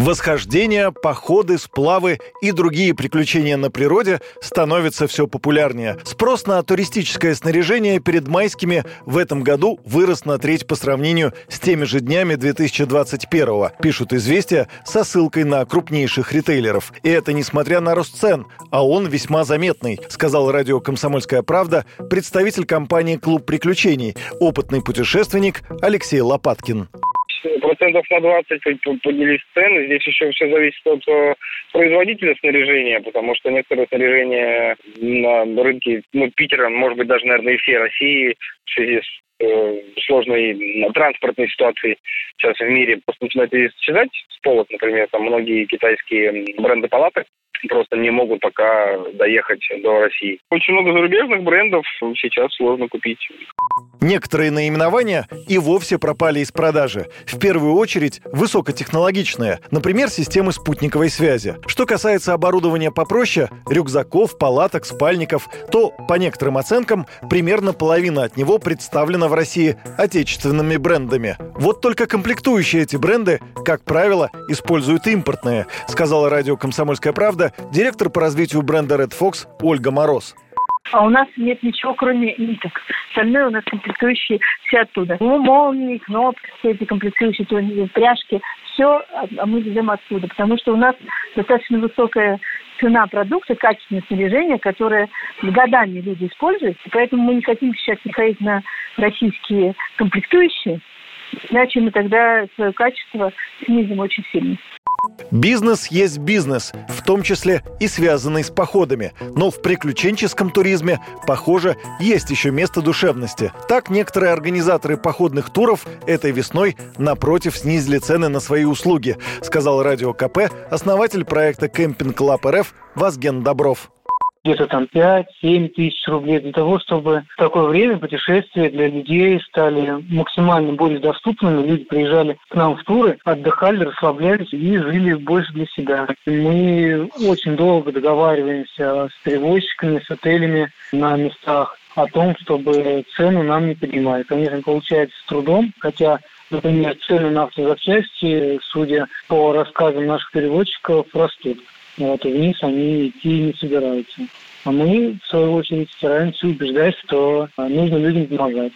Восхождения, походы, сплавы и другие приключения на природе становятся все популярнее. Спрос на туристическое снаряжение перед майскими в этом году вырос на треть по сравнению с теми же днями 2021 пишут «Известия» со ссылкой на крупнейших ритейлеров. И это несмотря на рост цен, а он весьма заметный, сказал радио «Комсомольская правда» представитель компании «Клуб приключений», опытный путешественник Алексей Лопаткин процентов на 20 поднялись цены. Здесь еще все зависит от э, производителя снаряжения, потому что некоторые снаряжения на рынке ну, Питера, может быть, даже, наверное, и всей России в связи с э, сложной транспортной ситуации сейчас в мире просто начинают исчезать с полок, например, там многие китайские бренды палаток просто не могут пока доехать до России. Очень много зарубежных брендов сейчас сложно купить. Некоторые наименования и вовсе пропали из продажи. В первую очередь высокотехнологичные, например, системы спутниковой связи. Что касается оборудования попроще, рюкзаков, палаток, спальников, то, по некоторым оценкам, примерно половина от него представлена в России отечественными брендами. Вот только комплектующие эти бренды, как правило, используют импортные, сказала радио «Комсомольская правда» директор по развитию бренда Red Fox Ольга Мороз. А у нас нет ничего, кроме ниток. Остальное у нас комплектующие все оттуда. Ну, молнии, кнопки, все эти комплектующие, пряжки, все а мы везем оттуда. Потому что у нас достаточно высокая цена продукта, качественное снаряжение, которое годами люди используют. И поэтому мы не хотим сейчас переходить на российские комплектующие, иначе мы тогда свое качество снизим очень сильно. Бизнес есть бизнес, в том числе и связанный с походами. Но в приключенческом туризме, похоже, есть еще место душевности. Так некоторые организаторы походных туров этой весной напротив снизили цены на свои услуги, сказал Радио КП основатель проекта «Camping Club РФ» Вазген Добров где-то там 5-7 тысяч рублей для того, чтобы в такое время путешествия для людей стали максимально более доступными. Люди приезжали к нам в туры, отдыхали, расслаблялись и жили больше для себя. Мы очень долго договариваемся с перевозчиками, с отелями на местах о том, чтобы цену нам не поднимали. Конечно, получается с трудом, хотя Например, цены на автозапчасти, судя по рассказам наших переводчиков, растут. Вот, и вниз они идти не собираются. А мы, в свою очередь, стараемся убеждать, что а, нужно людям помогать.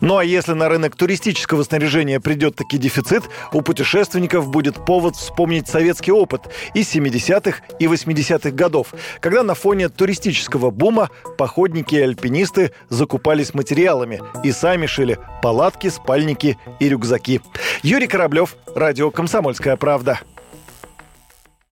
Ну а если на рынок туристического снаряжения придет таки дефицит, у путешественников будет повод вспомнить советский опыт из 70-х и 80-х годов, когда на фоне туристического бума походники и альпинисты закупались материалами и сами шили палатки, спальники и рюкзаки. Юрий Кораблев, Радио «Комсомольская правда».